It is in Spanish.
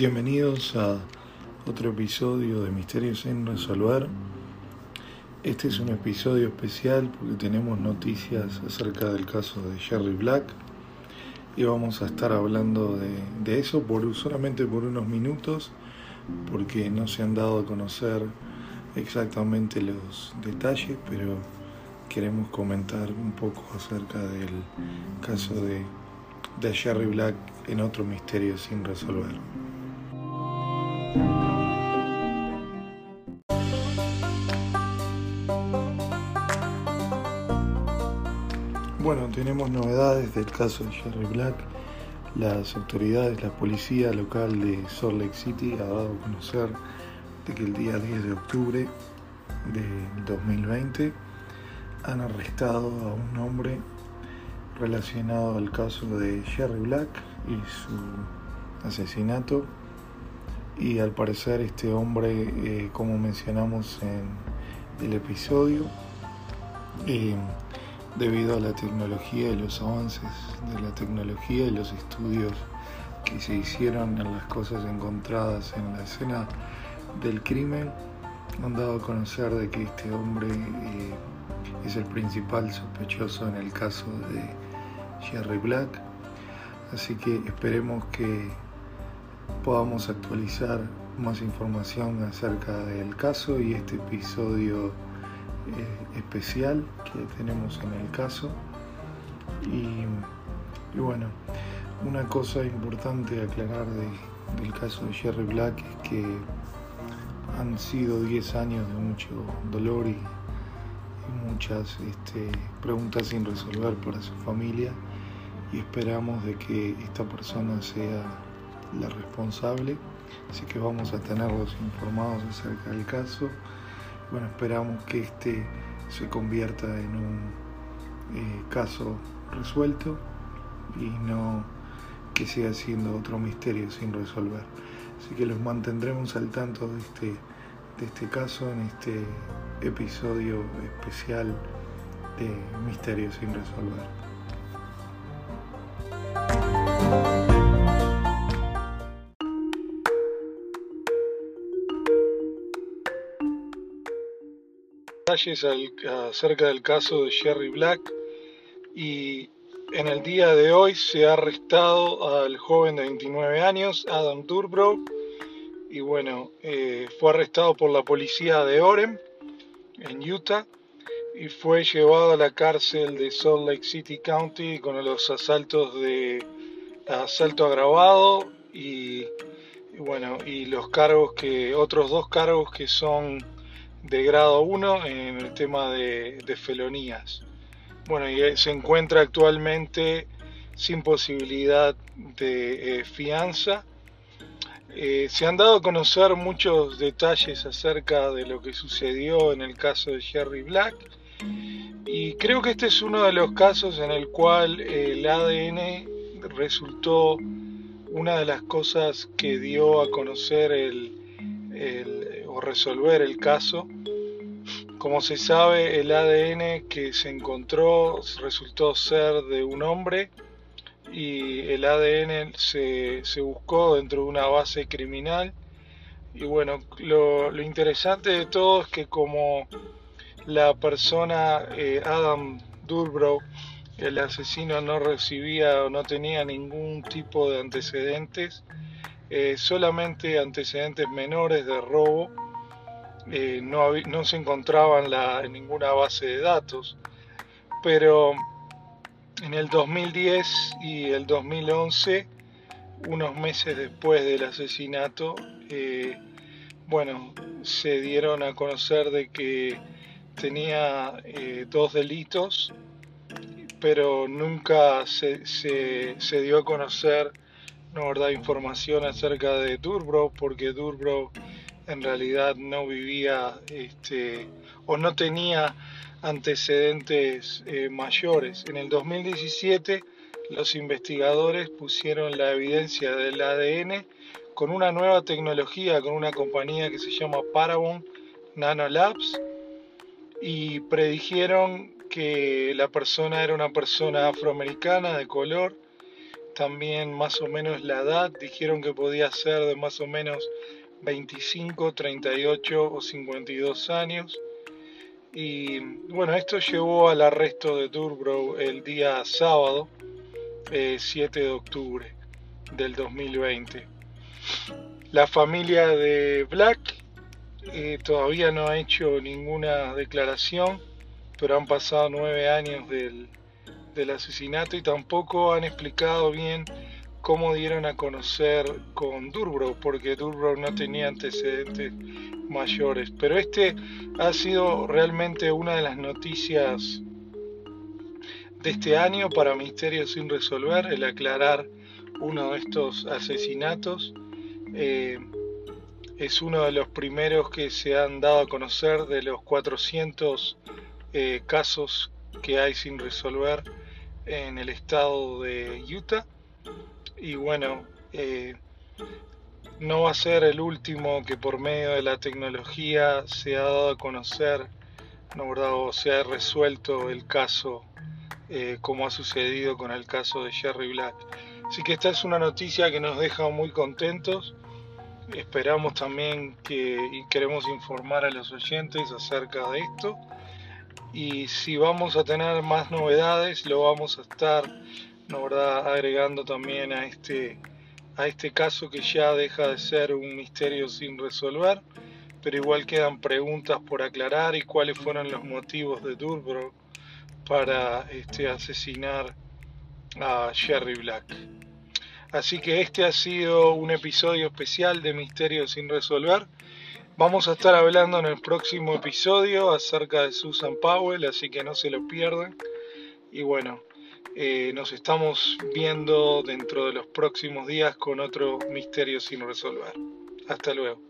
Bienvenidos a otro episodio de Misterios sin resolver. Este es un episodio especial porque tenemos noticias acerca del caso de Jerry Black y vamos a estar hablando de, eso por, solamente por unos minutos porque no se han dado a conocer exactamente los detalles, pero queremos comentar un poco acerca del caso de, de Jerry Black en otro misterio sin resolver. Bueno, tenemos novedades del caso de Jerry Black. Las autoridades, la policía local de Salt Lake City ha dado a conocer de que el día 10 de octubre de 2020 han arrestado a un hombre relacionado al caso de Jerry Black y su asesinato y al parecer este hombre, eh, como mencionamos en el episodio, eh, debido a la tecnología y los avances de la tecnología y los estudios que se hicieron en las cosas encontradas en la escena del crimen, han dado a conocer de que este hombre eh, es el principal sospechoso en el caso de Jerry Black. Así que esperemos que podamos actualizar más información acerca del caso y este episodio eh, especial que tenemos en el caso. Y, bueno, una cosa importante aclarar del caso de Jerry Black es que han sido 10 años de mucho dolor y, muchas este, preguntas sin resolver para su familia y esperamos de que esta persona sea la responsable, así que vamos a tenerlos informados acerca del caso. Bueno, esperamos que este se convierta en un eh, caso resuelto y no que siga siendo otro misterio sin resolver. Así que los mantendremos al tanto de este, de este caso en este episodio especial de Misterios sin resolver. Acerca del caso de Jerry Black. Y en el día de hoy se ha arrestado al joven de 29 años, Adam Durbrow, y bueno, eh, fue arrestado por la policía de Orem, en Utah, y fue llevado a la cárcel de Salt Lake City County con los asaltos de asalto agravado y, y bueno, y los cargos que, otros dos cargos que son de grado 1 en el tema de, felonías. Bueno, y eh, se encuentra actualmente sin posibilidad de eh, fianza. Eh, se han dado a conocer muchos detalles acerca de lo que sucedió en el caso de Jerry Black y creo que este es uno de los casos en el cual el ADN resultó una de las cosas que dio a conocer el, o resolver el caso. Como se sabe, el ADN que se encontró resultó ser de un hombre y el ADN se, buscó dentro de una base criminal. Y bueno, lo, interesante de todo es que como la persona eh, Adam Durbrow, el asesino no recibía o no tenía ningún tipo de antecedentes, eh, solamente antecedentes menores de robo, eh, no, no, se encontraban en ninguna base de datos, pero en el 2010 y el 2011, unos meses después del asesinato, eh, bueno, se dieron a conocer de que tenía dos delitos, pero nunca se, se dio a conocer no da información acerca de Durbro porque Durbro en realidad no vivía este, o no tenía antecedentes eh, mayores. En el 2017 los investigadores pusieron la evidencia del ADN con una nueva tecnología, con una compañía que se llama Parabon Nanolabs y predijeron que la persona era una persona afroamericana de color también más o menos la edad, dijeron que podía ser de más o menos 25, 38 o 52 años. Y bueno, esto llevó al arresto de Durbrow el día sábado, 7 eh, de octubre del 2020. La familia de Black eh, todavía no ha hecho ninguna declaración, pero han pasado nueve años del, del asesinato y tampoco han explicado bien cómo dieron a conocer con Durbrow, porque Durbrow no tenía antecedentes mayores. Pero este ha sido realmente una de las noticias de este año para Misterios sin resolver, el aclarar uno de estos asesinatos. Eh, es uno de los primeros que se han dado a conocer de los 400 eh, casos que hay sin resolver en el estado de Utah. Y bueno, eh, no va a ser el último que por medio de la tecnología se ha dado a conocer, ¿no, verdad? o se ha resuelto el caso eh, como ha sucedido con el caso de Jerry Black. Así que esta es una noticia que nos deja muy contentos. Esperamos también que y queremos informar a los oyentes acerca de esto. Y si vamos a tener más novedades, lo vamos a estar agregando también a este a este caso que ya deja de ser un misterio sin resolver, pero igual quedan preguntas por aclarar y cuáles fueron los motivos de Durbrook para este, asesinar a Jerry Black. Así que este ha sido un episodio especial de Misterios sin resolver. Vamos a estar hablando en el próximo episodio acerca de Susan Powell, así que no se lo pierdan. Y bueno, eh, nos estamos viendo dentro de los próximos días con otro misterio sin resolver. Hasta luego.